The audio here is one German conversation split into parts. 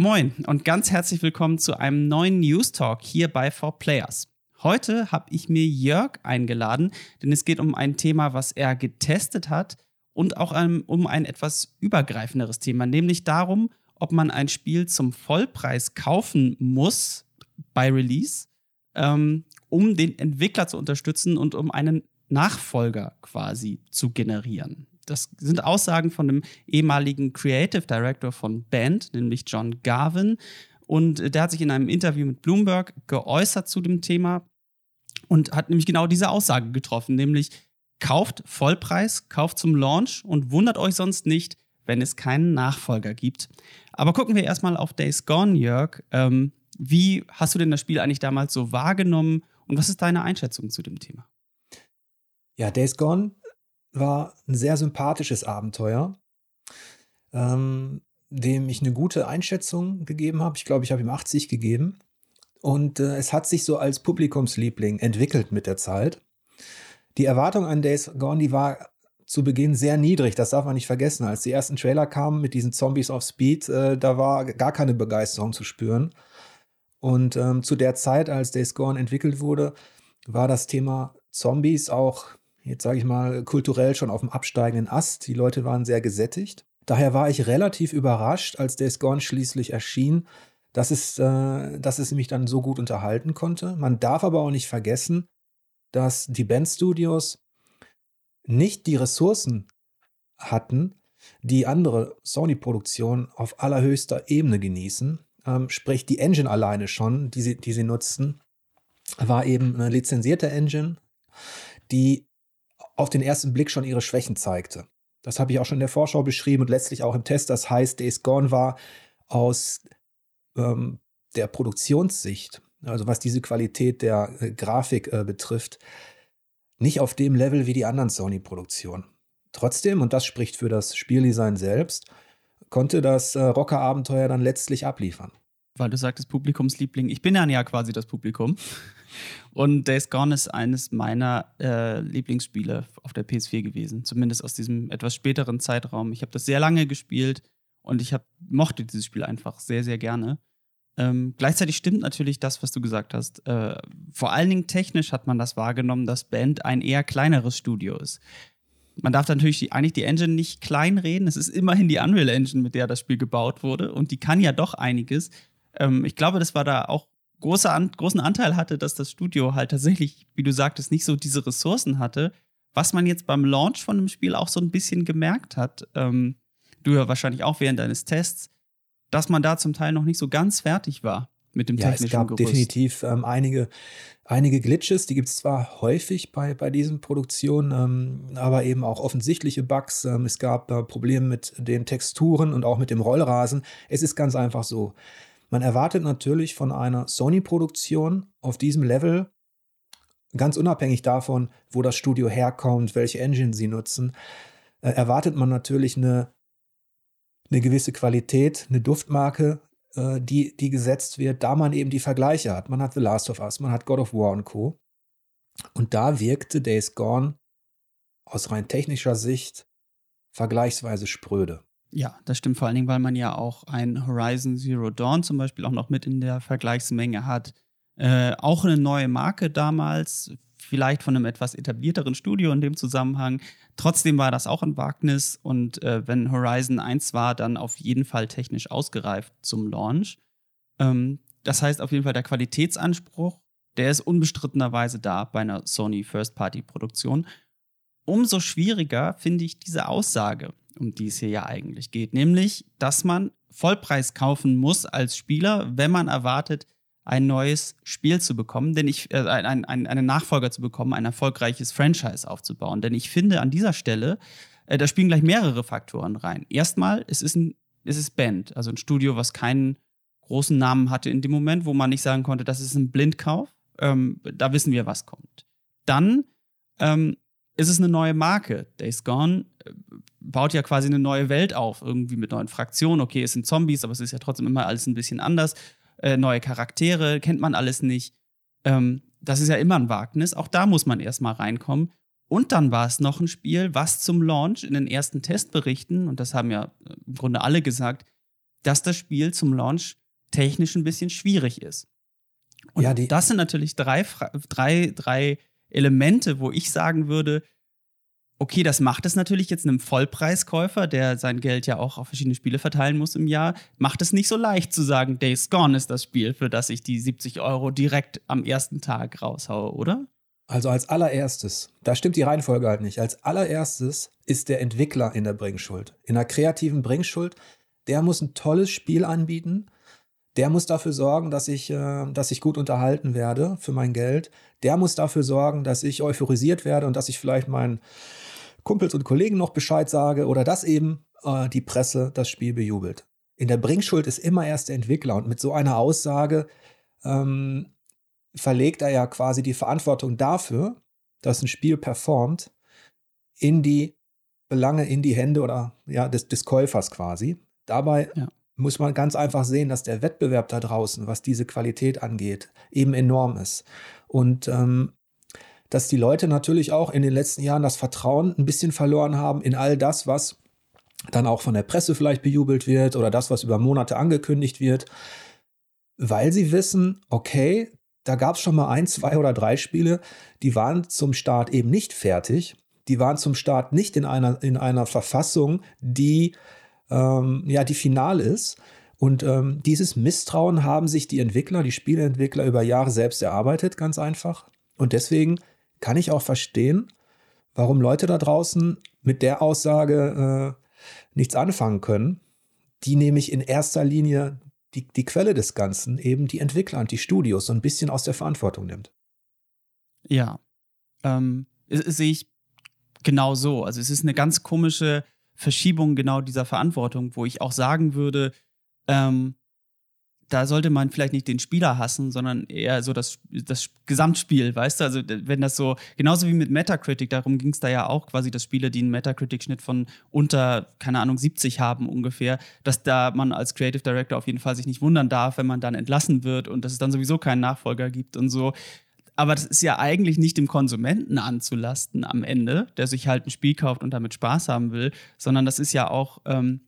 Moin und ganz herzlich willkommen zu einem neuen News Talk hier bei 4Players. Heute habe ich mir Jörg eingeladen, denn es geht um ein Thema, was er getestet hat und auch um ein etwas übergreifenderes Thema, nämlich darum, ob man ein Spiel zum Vollpreis kaufen muss bei Release, ähm, um den Entwickler zu unterstützen und um einen Nachfolger quasi zu generieren. Das sind Aussagen von dem ehemaligen Creative Director von Band, nämlich John Garvin. Und der hat sich in einem Interview mit Bloomberg geäußert zu dem Thema und hat nämlich genau diese Aussage getroffen, nämlich kauft Vollpreis, kauft zum Launch und wundert euch sonst nicht, wenn es keinen Nachfolger gibt. Aber gucken wir erstmal auf Days Gone, Jörg. Ähm, wie hast du denn das Spiel eigentlich damals so wahrgenommen und was ist deine Einschätzung zu dem Thema? Ja, Days Gone war ein sehr sympathisches Abenteuer, ähm, dem ich eine gute Einschätzung gegeben habe. Ich glaube, ich habe ihm 80 gegeben. Und äh, es hat sich so als Publikumsliebling entwickelt mit der Zeit. Die Erwartung an Days Gone, die war zu Beginn sehr niedrig, das darf man nicht vergessen. Als die ersten Trailer kamen mit diesen Zombies of Speed, äh, da war gar keine Begeisterung zu spüren. Und ähm, zu der Zeit, als Days Gone entwickelt wurde, war das Thema Zombies auch jetzt sage ich mal, kulturell schon auf dem absteigenden Ast. Die Leute waren sehr gesättigt. Daher war ich relativ überrascht, als Days Gone schließlich erschien, dass es, äh, dass es mich dann so gut unterhalten konnte. Man darf aber auch nicht vergessen, dass die Bandstudios nicht die Ressourcen hatten, die andere Sony-Produktionen auf allerhöchster Ebene genießen. Ähm, sprich, die Engine alleine schon, die sie, die sie nutzten, war eben eine lizenzierte Engine, die auf den ersten Blick schon ihre Schwächen zeigte. Das habe ich auch schon in der Vorschau beschrieben und letztlich auch im Test. Das heißt, Days Gone war aus ähm, der Produktionssicht, also was diese Qualität der äh, Grafik äh, betrifft, nicht auf dem Level wie die anderen Sony-Produktionen. Trotzdem, und das spricht für das Spieldesign selbst, konnte das äh, Rocker-Abenteuer dann letztlich abliefern. Weil du sagtest Publikumsliebling. Ich bin dann ja quasi das Publikum. Und Days Gone ist eines meiner äh, Lieblingsspiele auf der PS4 gewesen. Zumindest aus diesem etwas späteren Zeitraum. Ich habe das sehr lange gespielt und ich hab, mochte dieses Spiel einfach sehr, sehr gerne. Ähm, gleichzeitig stimmt natürlich das, was du gesagt hast. Äh, vor allen Dingen technisch hat man das wahrgenommen, dass Band ein eher kleineres Studio ist. Man darf natürlich die, eigentlich die Engine nicht kleinreden. Es ist immerhin die Unreal Engine, mit der das Spiel gebaut wurde. Und die kann ja doch einiges. Ähm, ich glaube, das war da auch großer an, großen Anteil hatte, dass das Studio halt tatsächlich, wie du sagtest, nicht so diese Ressourcen hatte, was man jetzt beim Launch von dem Spiel auch so ein bisschen gemerkt hat, ähm, du ja wahrscheinlich auch während deines Tests, dass man da zum Teil noch nicht so ganz fertig war mit dem ja, technischen es gab Gerüst. definitiv ähm, einige, einige Glitches, die gibt es zwar häufig bei, bei diesen Produktionen, ähm, aber eben auch offensichtliche Bugs. Ähm, es gab äh, Probleme mit den Texturen und auch mit dem Rollrasen. Es ist ganz einfach so. Man erwartet natürlich von einer Sony-Produktion auf diesem Level, ganz unabhängig davon, wo das Studio herkommt, welche Engine sie nutzen, äh, erwartet man natürlich eine, eine gewisse Qualität, eine Duftmarke, äh, die, die gesetzt wird, da man eben die Vergleiche hat. Man hat The Last of Us, man hat God of War und Co. Und da wirkte Days Gone aus rein technischer Sicht vergleichsweise spröde. Ja, das stimmt vor allen Dingen, weil man ja auch ein Horizon Zero Dawn zum Beispiel auch noch mit in der Vergleichsmenge hat. Äh, auch eine neue Marke damals, vielleicht von einem etwas etablierteren Studio in dem Zusammenhang. Trotzdem war das auch ein Wagnis und äh, wenn Horizon 1 war, dann auf jeden Fall technisch ausgereift zum Launch. Ähm, das heißt auf jeden Fall, der Qualitätsanspruch, der ist unbestrittenerweise da bei einer Sony First-Party-Produktion. Umso schwieriger finde ich diese Aussage um die es hier ja eigentlich geht. Nämlich, dass man Vollpreis kaufen muss als Spieler, wenn man erwartet, ein neues Spiel zu bekommen, denn ich, äh, ein, ein, einen Nachfolger zu bekommen, ein erfolgreiches Franchise aufzubauen. Denn ich finde an dieser Stelle, äh, da spielen gleich mehrere Faktoren rein. Erstmal, es ist ein, es ist Band, also ein Studio, was keinen großen Namen hatte in dem Moment, wo man nicht sagen konnte, das ist ein Blindkauf. Ähm, da wissen wir, was kommt. Dann ähm, ist es eine neue Marke. Days Gone äh, baut ja quasi eine neue Welt auf, irgendwie mit neuen Fraktionen. Okay, es sind Zombies, aber es ist ja trotzdem immer alles ein bisschen anders. Äh, neue Charaktere, kennt man alles nicht. Ähm, das ist ja immer ein Wagnis. Auch da muss man erstmal reinkommen. Und dann war es noch ein Spiel, was zum Launch in den ersten Testberichten, und das haben ja äh, im Grunde alle gesagt, dass das Spiel zum Launch technisch ein bisschen schwierig ist. Und ja, das sind natürlich drei, drei, drei Elemente, wo ich sagen würde, okay, das macht es natürlich jetzt einem Vollpreiskäufer, der sein Geld ja auch auf verschiedene Spiele verteilen muss im Jahr, macht es nicht so leicht zu sagen, Days Gone ist das Spiel, für das ich die 70 Euro direkt am ersten Tag raushaue, oder? Also als allererstes, da stimmt die Reihenfolge halt nicht. Als allererstes ist der Entwickler in der Bringschuld. In der kreativen Bringschuld, der muss ein tolles Spiel anbieten, der muss dafür sorgen, dass ich, äh, dass ich gut unterhalten werde für mein Geld. Der muss dafür sorgen, dass ich euphorisiert werde und dass ich vielleicht meinen Kumpels und Kollegen noch Bescheid sage oder dass eben äh, die Presse das Spiel bejubelt. In der Bringschuld ist immer erst der Entwickler und mit so einer Aussage ähm, verlegt er ja quasi die Verantwortung dafür, dass ein Spiel performt, in die Belange, in die Hände oder ja, des, des Käufers quasi. Dabei ja. Muss man ganz einfach sehen, dass der Wettbewerb da draußen, was diese Qualität angeht, eben enorm ist. Und ähm, dass die Leute natürlich auch in den letzten Jahren das Vertrauen ein bisschen verloren haben in all das, was dann auch von der Presse vielleicht bejubelt wird oder das, was über Monate angekündigt wird, weil sie wissen, okay, da gab es schon mal ein, zwei oder drei Spiele, die waren zum Start eben nicht fertig. Die waren zum Start nicht in einer, in einer Verfassung, die ähm, ja die final ist. Und ähm, dieses Misstrauen haben sich die Entwickler, die Spieleentwickler über Jahre selbst erarbeitet, ganz einfach. Und deswegen kann ich auch verstehen, warum Leute da draußen mit der Aussage äh, nichts anfangen können, die nämlich in erster Linie die, die Quelle des Ganzen, eben die Entwickler und die Studios, so ein bisschen aus der Verantwortung nimmt. Ja, ähm, sehe ich genau so. Also es ist eine ganz komische Verschiebung genau dieser Verantwortung, wo ich auch sagen würde, ähm, da sollte man vielleicht nicht den Spieler hassen, sondern eher so das, das Gesamtspiel, weißt du? Also, wenn das so, genauso wie mit Metacritic, darum ging es da ja auch quasi, dass Spiele, die einen Metacritic-Schnitt von unter, keine Ahnung, 70 haben ungefähr, dass da man als Creative Director auf jeden Fall sich nicht wundern darf, wenn man dann entlassen wird und dass es dann sowieso keinen Nachfolger gibt und so. Aber das ist ja eigentlich nicht dem Konsumenten anzulasten am Ende, der sich halt ein Spiel kauft und damit Spaß haben will, sondern das ist ja auch ähm,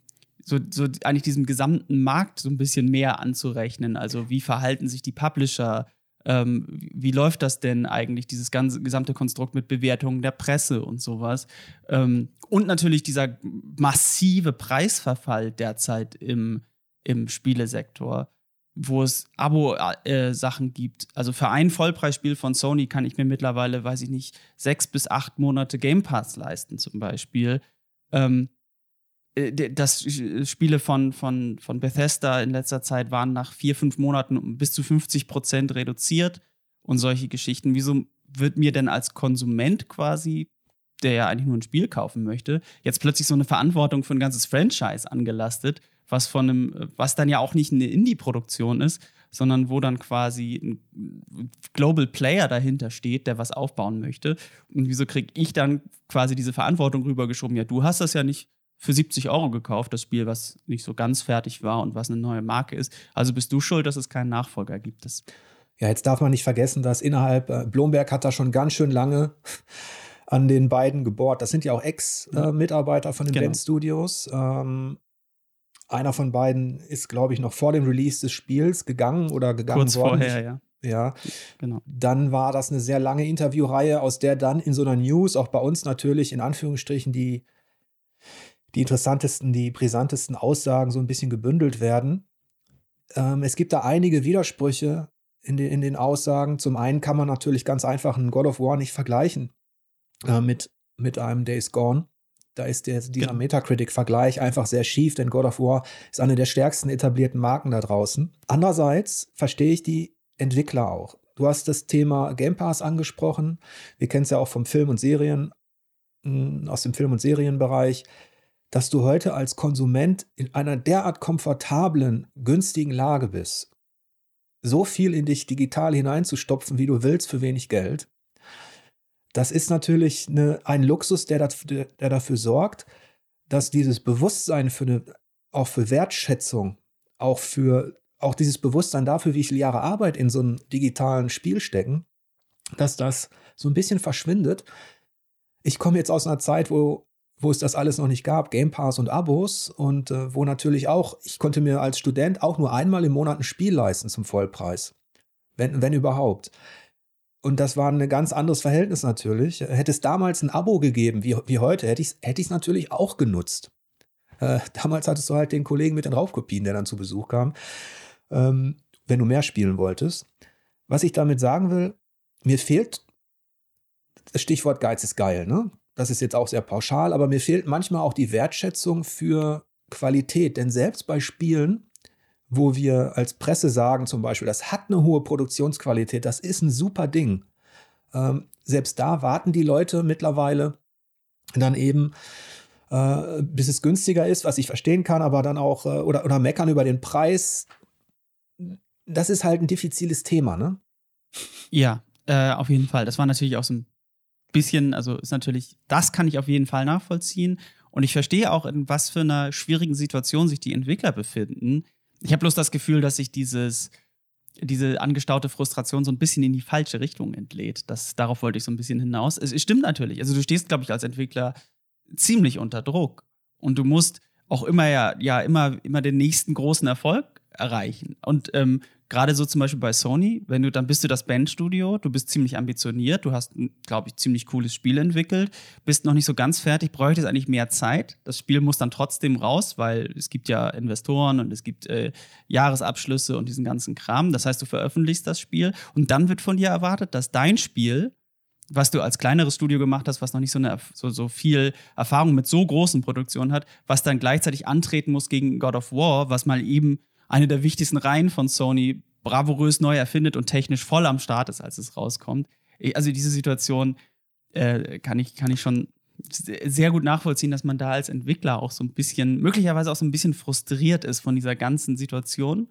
so, so eigentlich diesem gesamten Markt so ein bisschen mehr anzurechnen. Also wie verhalten sich die Publisher? Ähm, wie läuft das denn eigentlich, dieses ganze gesamte Konstrukt mit Bewertungen der Presse und sowas? Ähm, und natürlich dieser massive Preisverfall derzeit im, im Spielesektor, wo es Abo-Sachen äh, gibt. Also für ein Vollpreisspiel von Sony kann ich mir mittlerweile, weiß ich nicht, sechs bis acht Monate Game Pass leisten, zum Beispiel. Ähm, äh, das Spiele von, von, von Bethesda in letzter Zeit waren nach vier, fünf Monaten um bis zu 50 Prozent reduziert und solche Geschichten. Wieso wird mir denn als Konsument quasi, der ja eigentlich nur ein Spiel kaufen möchte, jetzt plötzlich so eine Verantwortung für ein ganzes Franchise angelastet, was von einem, was dann ja auch nicht eine Indie-Produktion ist, sondern wo dann quasi ein Global Player dahinter steht, der was aufbauen möchte. Und wieso kriege ich dann quasi diese Verantwortung rübergeschoben? Ja, du hast das ja nicht für 70 Euro gekauft, das Spiel, was nicht so ganz fertig war und was eine neue Marke ist. Also bist du schuld, dass es keinen Nachfolger gibt. Das ja, jetzt darf man nicht vergessen, dass innerhalb, äh, Blomberg hat da schon ganz schön lange an den beiden gebohrt. Das sind ja auch Ex-Mitarbeiter äh, von den genau. Band Studios. Ähm, einer von beiden ist, glaube ich, noch vor dem Release des Spiels gegangen oder gegangen Kurz worden. vorher, ja. Ja, genau. Dann war das eine sehr lange Interviewreihe, aus der dann in so einer News, auch bei uns natürlich in Anführungsstrichen, die die interessantesten, die brisantesten Aussagen so ein bisschen gebündelt werden. Ähm, es gibt da einige Widersprüche in, de, in den Aussagen. Zum einen kann man natürlich ganz einfach einen God of War nicht vergleichen äh, mit, mit einem Days Gone. Da ist der, dieser genau. Metacritic-Vergleich einfach sehr schief, denn God of War ist eine der stärksten etablierten Marken da draußen. Andererseits verstehe ich die Entwickler auch. Du hast das Thema Game Pass angesprochen. Wir kennen es ja auch vom Film und Serien, hm, aus dem Film- und Serienbereich dass du heute als Konsument in einer derart komfortablen, günstigen Lage bist, so viel in dich digital hineinzustopfen, wie du willst, für wenig Geld. Das ist natürlich eine, ein Luxus, der, dafür, der dafür sorgt, dass dieses Bewusstsein für eine, auch für Wertschätzung, auch für auch dieses Bewusstsein dafür, wie viele Jahre Arbeit in so einem digitalen Spiel stecken, dass das so ein bisschen verschwindet. Ich komme jetzt aus einer Zeit, wo wo es das alles noch nicht gab, Game Pass und Abos und äh, wo natürlich auch, ich konnte mir als Student auch nur einmal im Monat ein Spiel leisten zum Vollpreis. Wenn, wenn überhaupt. Und das war ein ganz anderes Verhältnis natürlich. Hätte es damals ein Abo gegeben, wie, wie heute, hätte ich es hätte natürlich auch genutzt. Äh, damals hattest du halt den Kollegen mit den Raufkopien, der dann zu Besuch kam, ähm, wenn du mehr spielen wolltest. Was ich damit sagen will, mir fehlt, das Stichwort Geiz ist geil, ne? Das ist jetzt auch sehr pauschal, aber mir fehlt manchmal auch die Wertschätzung für Qualität. Denn selbst bei Spielen, wo wir als Presse sagen zum Beispiel, das hat eine hohe Produktionsqualität, das ist ein super Ding. Ähm, selbst da warten die Leute mittlerweile dann eben, äh, bis es günstiger ist, was ich verstehen kann, aber dann auch, äh, oder, oder meckern über den Preis. Das ist halt ein diffiziles Thema, ne? Ja, äh, auf jeden Fall. Das war natürlich auch so ein bisschen, also ist natürlich, das kann ich auf jeden Fall nachvollziehen. Und ich verstehe auch, in was für einer schwierigen Situation sich die Entwickler befinden. Ich habe bloß das Gefühl, dass sich dieses, diese angestaute Frustration so ein bisschen in die falsche Richtung entlädt. Das, darauf wollte ich so ein bisschen hinaus. Es, es stimmt natürlich. Also du stehst, glaube ich, als Entwickler ziemlich unter Druck. Und du musst auch immer ja, ja immer, immer den nächsten großen Erfolg erreichen. Und ähm, gerade so zum Beispiel bei Sony, wenn du dann bist du das Bandstudio, du bist ziemlich ambitioniert, du hast, glaube ich, ziemlich cooles Spiel entwickelt, bist noch nicht so ganz fertig, bräuchtest eigentlich mehr Zeit. Das Spiel muss dann trotzdem raus, weil es gibt ja Investoren und es gibt äh, Jahresabschlüsse und diesen ganzen Kram. Das heißt, du veröffentlichst das Spiel und dann wird von dir erwartet, dass dein Spiel was du als kleineres Studio gemacht hast, was noch nicht so, eine, so, so viel Erfahrung mit so großen Produktionen hat, was dann gleichzeitig antreten muss gegen God of War, was mal eben eine der wichtigsten Reihen von Sony bravourös neu erfindet und technisch voll am Start ist, als es rauskommt. Also diese Situation äh, kann, ich, kann ich schon sehr gut nachvollziehen, dass man da als Entwickler auch so ein bisschen, möglicherweise auch so ein bisschen frustriert ist von dieser ganzen Situation.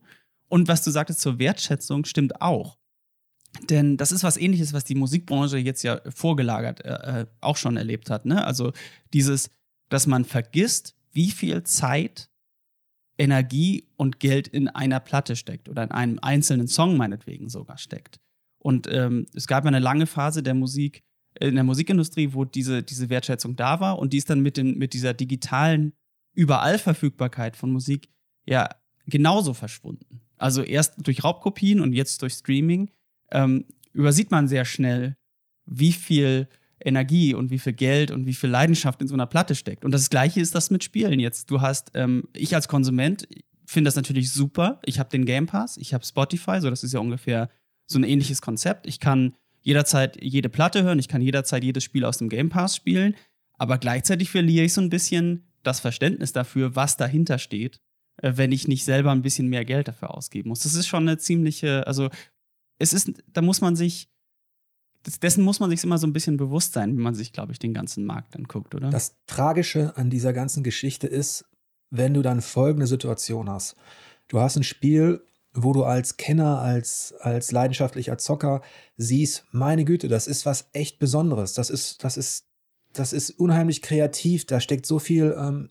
Und was du sagtest zur Wertschätzung, stimmt auch. Denn das ist was ähnliches, was die Musikbranche jetzt ja vorgelagert äh, äh auch schon erlebt hat. Ne? Also dieses, dass man vergisst, wie viel Zeit Energie und Geld in einer Platte steckt oder in einem einzelnen Song meinetwegen sogar steckt. Und ähm, es gab eine lange Phase der Musik, in der Musikindustrie, wo diese, diese Wertschätzung da war und die ist dann mit, den, mit dieser digitalen Überallverfügbarkeit von Musik ja genauso verschwunden. Also erst durch Raubkopien und jetzt durch Streaming ähm, übersieht man sehr schnell, wie viel Energie und wie viel Geld und wie viel Leidenschaft in so einer Platte steckt. Und das Gleiche ist das mit Spielen jetzt. Du hast, ähm, ich als Konsument finde das natürlich super. Ich habe den Game Pass, ich habe Spotify, so das ist ja ungefähr so ein ähnliches Konzept. Ich kann jederzeit jede Platte hören, ich kann jederzeit jedes Spiel aus dem Game Pass spielen, aber gleichzeitig verliere ich so ein bisschen das Verständnis dafür, was dahinter steht, äh, wenn ich nicht selber ein bisschen mehr Geld dafür ausgeben muss. Das ist schon eine ziemliche, also es ist, da muss man sich dessen muss man sich immer so ein bisschen bewusst sein, wenn man sich, glaube ich, den ganzen Markt anguckt, oder? Das Tragische an dieser ganzen Geschichte ist, wenn du dann folgende Situation hast. Du hast ein Spiel, wo du als Kenner, als, als leidenschaftlicher Zocker siehst, meine Güte, das ist was echt Besonderes. Das ist, das ist, das ist unheimlich kreativ. Da steckt so viel ähm,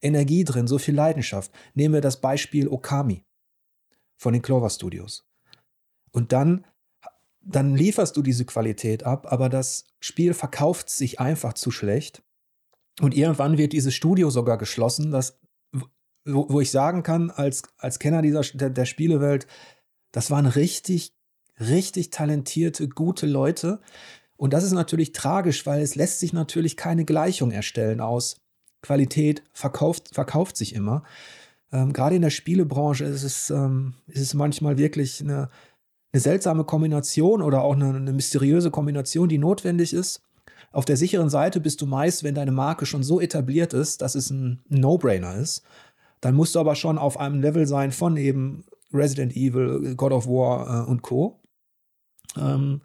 Energie drin, so viel Leidenschaft. Nehmen wir das Beispiel Okami von den Clover Studios. Und dann dann lieferst du diese Qualität ab, aber das Spiel verkauft sich einfach zu schlecht. Und irgendwann wird dieses Studio sogar geschlossen, das, wo, wo ich sagen kann, als, als Kenner dieser, der, der Spielewelt, das waren richtig, richtig talentierte, gute Leute. Und das ist natürlich tragisch, weil es lässt sich natürlich keine Gleichung erstellen aus Qualität verkauft, verkauft sich immer. Ähm, Gerade in der Spielebranche ist es, ähm, ist es manchmal wirklich eine, eine seltsame Kombination oder auch eine, eine mysteriöse Kombination, die notwendig ist. Auf der sicheren Seite bist du meist, wenn deine Marke schon so etabliert ist, dass es ein No-Brainer ist. Dann musst du aber schon auf einem Level sein von eben Resident Evil, God of War äh, und Co. Ähm,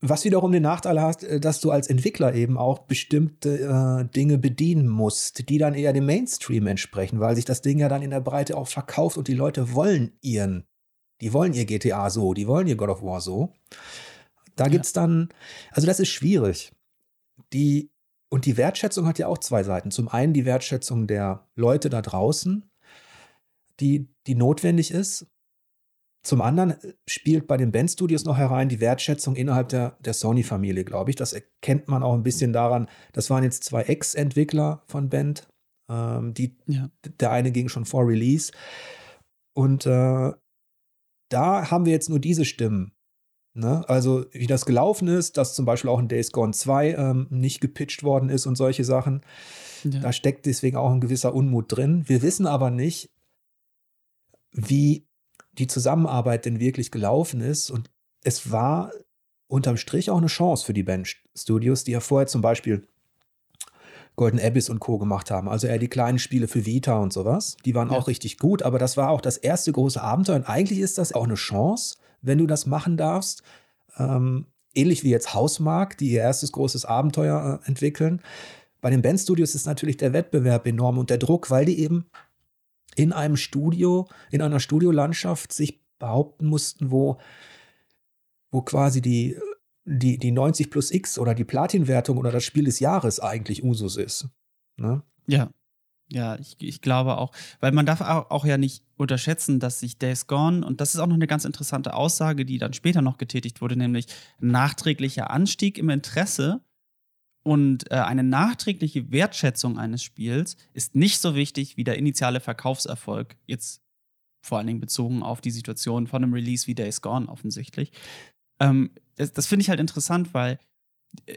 was wiederum den Nachteil hat, äh, dass du als Entwickler eben auch bestimmte äh, Dinge bedienen musst, die dann eher dem Mainstream entsprechen, weil sich das Ding ja dann in der Breite auch verkauft und die Leute wollen ihren die wollen ihr GTA so, die wollen ihr God of War so. Da ja. es dann, also das ist schwierig. Die, und die Wertschätzung hat ja auch zwei Seiten. Zum einen die Wertschätzung der Leute da draußen, die, die notwendig ist. Zum anderen spielt bei den Band-Studios noch herein die Wertschätzung innerhalb der, der Sony-Familie, glaube ich. Das erkennt man auch ein bisschen daran. Das waren jetzt zwei Ex-Entwickler von Band. Ähm, die, ja. Der eine ging schon vor Release. Und äh, da haben wir jetzt nur diese Stimmen. Ne? Also, wie das gelaufen ist, dass zum Beispiel auch in Days Gone 2 ähm, nicht gepitcht worden ist und solche Sachen. Ja. Da steckt deswegen auch ein gewisser Unmut drin. Wir wissen aber nicht, wie die Zusammenarbeit denn wirklich gelaufen ist. Und es war unterm Strich auch eine Chance für die Band Studios, die ja vorher zum Beispiel Golden Abyss und Co. gemacht haben. Also eher die kleinen Spiele für Vita und sowas. Die waren ja. auch richtig gut, aber das war auch das erste große Abenteuer. Und eigentlich ist das auch eine Chance, wenn du das machen darfst. Ähm, ähnlich wie jetzt Hausmark, die ihr erstes großes Abenteuer äh, entwickeln. Bei den Bandstudios ist natürlich der Wettbewerb enorm und der Druck, weil die eben in einem Studio, in einer Studiolandschaft sich behaupten mussten, wo, wo quasi die die, die 90 plus X oder die Platin-Wertung oder das Spiel des Jahres eigentlich Usus ist. Ne? Ja. Ja, ich, ich glaube auch, weil man darf auch, ja nicht unterschätzen, dass sich Days Gone, und das ist auch noch eine ganz interessante Aussage, die dann später noch getätigt wurde, nämlich nachträglicher Anstieg im Interesse und äh, eine nachträgliche Wertschätzung eines Spiels ist nicht so wichtig wie der initiale Verkaufserfolg. Jetzt vor allen Dingen bezogen auf die Situation von einem Release wie Days Gone offensichtlich. Ähm, das, das finde ich halt interessant, weil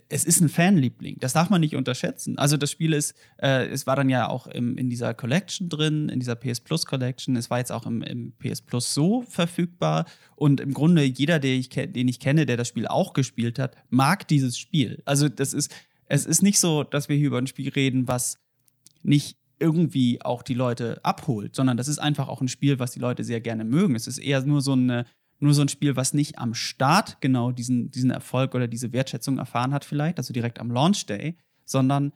es ist ein Fanliebling. Das darf man nicht unterschätzen. Also das Spiel ist, äh, es war dann ja auch im, in dieser Collection drin, in dieser PS Plus Collection. Es war jetzt auch im, im PS Plus so verfügbar. Und im Grunde jeder, der ich, den ich kenne, der das Spiel auch gespielt hat, mag dieses Spiel. Also das ist, es ist nicht so, dass wir hier über ein Spiel reden, was nicht irgendwie auch die Leute abholt, sondern das ist einfach auch ein Spiel, was die Leute sehr gerne mögen. Es ist eher nur so eine nur so ein Spiel, was nicht am Start genau diesen, diesen Erfolg oder diese Wertschätzung erfahren hat, vielleicht, also direkt am Launch Day, sondern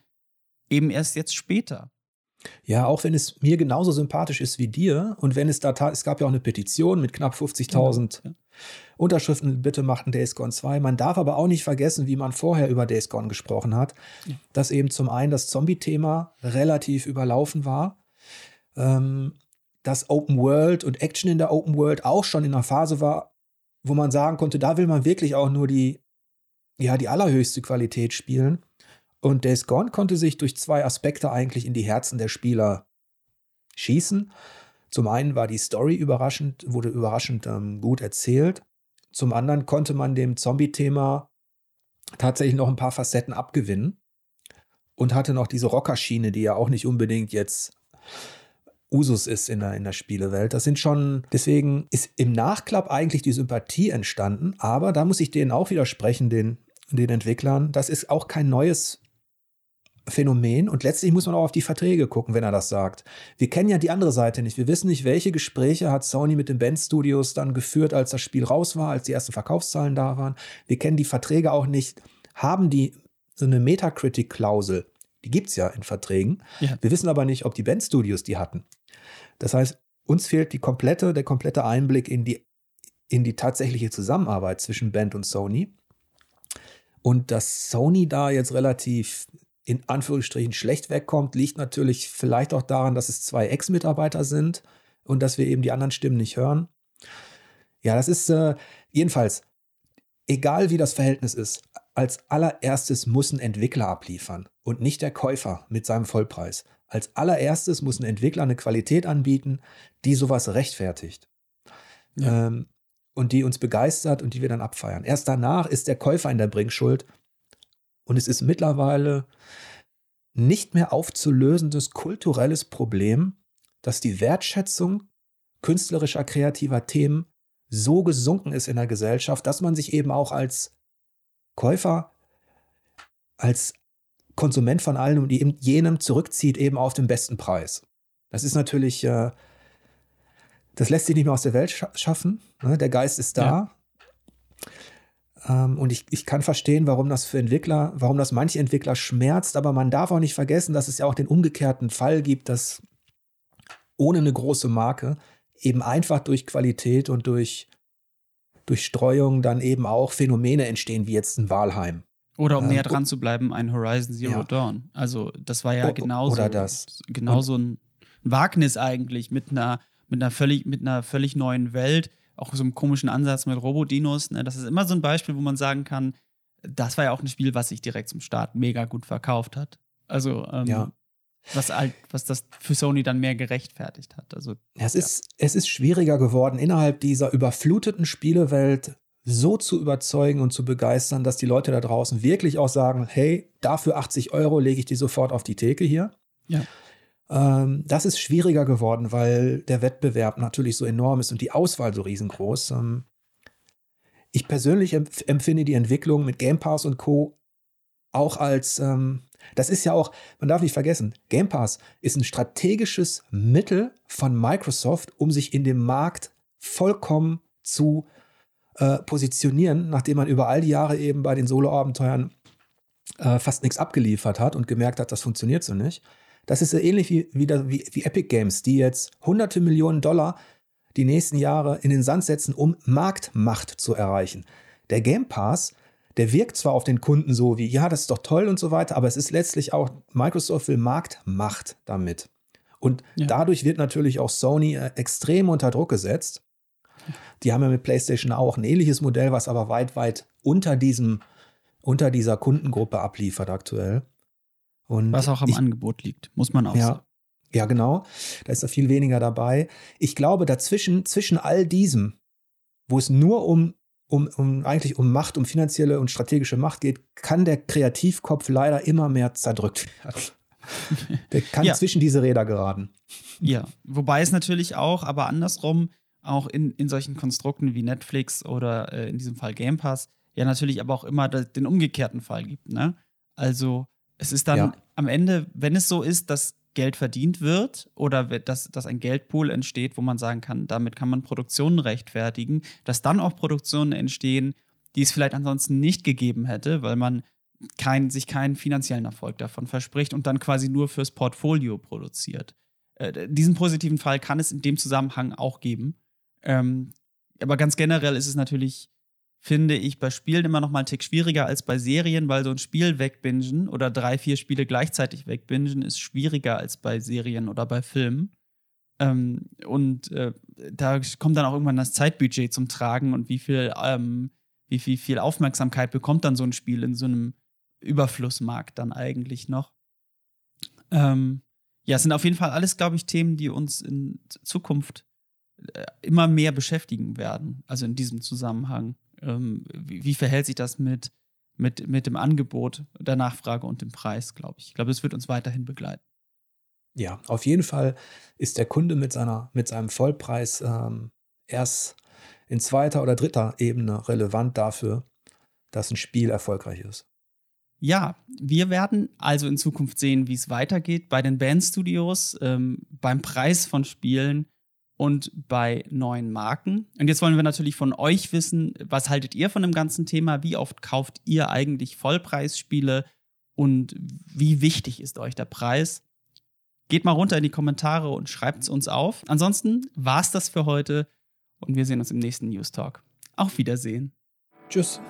eben erst jetzt später. Ja, auch wenn es mir genauso sympathisch ist wie dir und wenn es da, es gab ja auch eine Petition mit knapp 50.000 genau, ja. Unterschriften, bitte machten Days Gone 2. Man darf aber auch nicht vergessen, wie man vorher über Days Gone gesprochen hat, ja. dass eben zum einen das Zombie-Thema relativ überlaufen war. Ähm, dass Open World und Action in der Open World auch schon in einer Phase war, wo man sagen konnte, da will man wirklich auch nur die, ja, die allerhöchste Qualität spielen. Und Days Gone konnte sich durch zwei Aspekte eigentlich in die Herzen der Spieler schießen. Zum einen war die Story überraschend, wurde überraschend ähm, gut erzählt. Zum anderen konnte man dem Zombie-Thema tatsächlich noch ein paar Facetten abgewinnen und hatte noch diese Rockerschiene, die ja auch nicht unbedingt jetzt Usus ist in der, in der Spielewelt. Das sind schon, deswegen ist im Nachklapp eigentlich die Sympathie entstanden, aber da muss ich denen auch widersprechen, den, den Entwicklern. Das ist auch kein neues Phänomen und letztlich muss man auch auf die Verträge gucken, wenn er das sagt. Wir kennen ja die andere Seite nicht. Wir wissen nicht, welche Gespräche hat Sony mit den Bandstudios dann geführt, als das Spiel raus war, als die ersten Verkaufszahlen da waren. Wir kennen die Verträge auch nicht. Haben die so eine Metacritic-Klausel? Die gibt es ja in Verträgen. Ja. Wir wissen aber nicht, ob die Bandstudios die hatten. Das heißt, uns fehlt die komplette, der komplette Einblick in die, in die tatsächliche Zusammenarbeit zwischen Band und Sony. Und dass Sony da jetzt relativ in Anführungsstrichen schlecht wegkommt, liegt natürlich vielleicht auch daran, dass es zwei Ex-Mitarbeiter sind und dass wir eben die anderen Stimmen nicht hören. Ja, das ist äh, jedenfalls, egal wie das Verhältnis ist, als allererstes muss ein Entwickler abliefern und nicht der Käufer mit seinem Vollpreis. Als allererstes muss ein Entwickler eine Qualität anbieten, die sowas rechtfertigt. Ja. Ähm, und die uns begeistert und die wir dann abfeiern. Erst danach ist der Käufer in der Bringschuld. Und es ist mittlerweile nicht mehr aufzulösendes kulturelles Problem, dass die Wertschätzung künstlerischer, kreativer Themen so gesunken ist in der Gesellschaft, dass man sich eben auch als Käufer als Konsument von allem und jenem zurückzieht eben auf den besten Preis. Das ist natürlich, äh, das lässt sich nicht mehr aus der Welt scha schaffen. Ne? Der Geist ist da. Ja. Ähm, und ich, ich kann verstehen, warum das für Entwickler, warum das manche Entwickler schmerzt, aber man darf auch nicht vergessen, dass es ja auch den umgekehrten Fall gibt, dass ohne eine große Marke eben einfach durch Qualität und durch durch Streuung dann eben auch Phänomene entstehen, wie jetzt ein Walheim. Oder um ähm, näher dran zu bleiben, ein Horizon Zero ja. Dawn. Also das war ja genauso, oder das. genauso ein Wagnis eigentlich mit einer, mit einer, völlig, mit einer völlig neuen Welt, auch so einem komischen Ansatz mit Robodinos. Ne? Das ist immer so ein Beispiel, wo man sagen kann, das war ja auch ein Spiel, was sich direkt zum Start mega gut verkauft hat. Also, ähm, ja. was, halt, was das für Sony dann mehr gerechtfertigt hat. Also, es, ja. ist, es ist schwieriger geworden, innerhalb dieser überfluteten Spielewelt so zu überzeugen und zu begeistern, dass die Leute da draußen wirklich auch sagen, hey, dafür 80 Euro lege ich die sofort auf die Theke hier. Ja. Ähm, das ist schwieriger geworden, weil der Wettbewerb natürlich so enorm ist und die Auswahl so riesengroß. Ähm, ich persönlich empfinde die Entwicklung mit Game Pass und Co. auch als, ähm, das ist ja auch, man darf nicht vergessen, Game Pass ist ein strategisches Mittel von Microsoft, um sich in dem Markt vollkommen zu äh, positionieren, nachdem man über all die Jahre eben bei den Solo-Abenteuern äh, fast nichts abgeliefert hat und gemerkt hat, das funktioniert so nicht. Das ist so ähnlich wie, wie, wie, wie Epic Games, die jetzt hunderte Millionen Dollar die nächsten Jahre in den Sand setzen, um Marktmacht zu erreichen. Der Game Pass, der wirkt zwar auf den Kunden so wie, ja, das ist doch toll und so weiter, aber es ist letztlich auch, Microsoft will Marktmacht damit. Und ja. dadurch wird natürlich auch Sony äh, extrem unter Druck gesetzt. Die haben ja mit PlayStation auch ein ähnliches Modell, was aber weit, weit unter diesem, unter dieser Kundengruppe abliefert aktuell. Und was auch am ich, Angebot liegt, muss man auch ja, sagen. Ja, genau. Da ist da viel weniger dabei. Ich glaube, dazwischen, zwischen all diesem, wo es nur um, um, um eigentlich um Macht, um finanzielle und strategische Macht geht, kann der Kreativkopf leider immer mehr zerdrückt werden. Der kann ja. zwischen diese Räder geraten. Ja, wobei es natürlich auch, aber andersrum, auch in, in solchen Konstrukten wie Netflix oder äh, in diesem Fall Game Pass, ja natürlich aber auch immer den umgekehrten Fall gibt. Ne? Also es ist dann ja. am Ende, wenn es so ist, dass Geld verdient wird oder dass, dass ein Geldpool entsteht, wo man sagen kann, damit kann man Produktionen rechtfertigen, dass dann auch Produktionen entstehen, die es vielleicht ansonsten nicht gegeben hätte, weil man kein, sich keinen finanziellen Erfolg davon verspricht und dann quasi nur fürs Portfolio produziert. Äh, diesen positiven Fall kann es in dem Zusammenhang auch geben. Ähm, aber ganz generell ist es natürlich, finde ich, bei Spielen immer noch mal einen Tick schwieriger als bei Serien, weil so ein Spiel wegbingen oder drei, vier Spiele gleichzeitig wegbingen ist schwieriger als bei Serien oder bei Filmen. Ähm, und äh, da kommt dann auch irgendwann das Zeitbudget zum Tragen und wie viel, ähm, wie viel, viel Aufmerksamkeit bekommt dann so ein Spiel in so einem Überflussmarkt dann eigentlich noch. Ähm, ja, es sind auf jeden Fall alles, glaube ich, Themen, die uns in Zukunft immer mehr beschäftigen werden, also in diesem Zusammenhang. Ähm, wie, wie, verhält sich das mit, mit, mit dem Angebot, der Nachfrage und dem Preis, glaube ich. Ich glaube, es wird uns weiterhin begleiten. Ja, auf jeden Fall ist der Kunde mit, seiner, mit seinem Vollpreis ähm, erst in zweiter oder dritter Ebene relevant dafür, dass ein Spiel erfolgreich ist. Ja, wir werden also in Zukunft sehen, wie es weitergeht bei den Bandstudios, ähm, beim Preis von Spielen und bei neuen Marken. Und jetzt wollen wir natürlich von euch wissen, was haltet ihr von dem ganzen Thema? Wie oft kauft ihr eigentlich Vollpreisspiele und wie wichtig ist euch der Preis? Geht mal runter in die Kommentare und schreibt es uns auf. Ansonsten war es das für heute und wir sehen uns im nächsten News Talk. Auf Wiedersehen. Tschüss.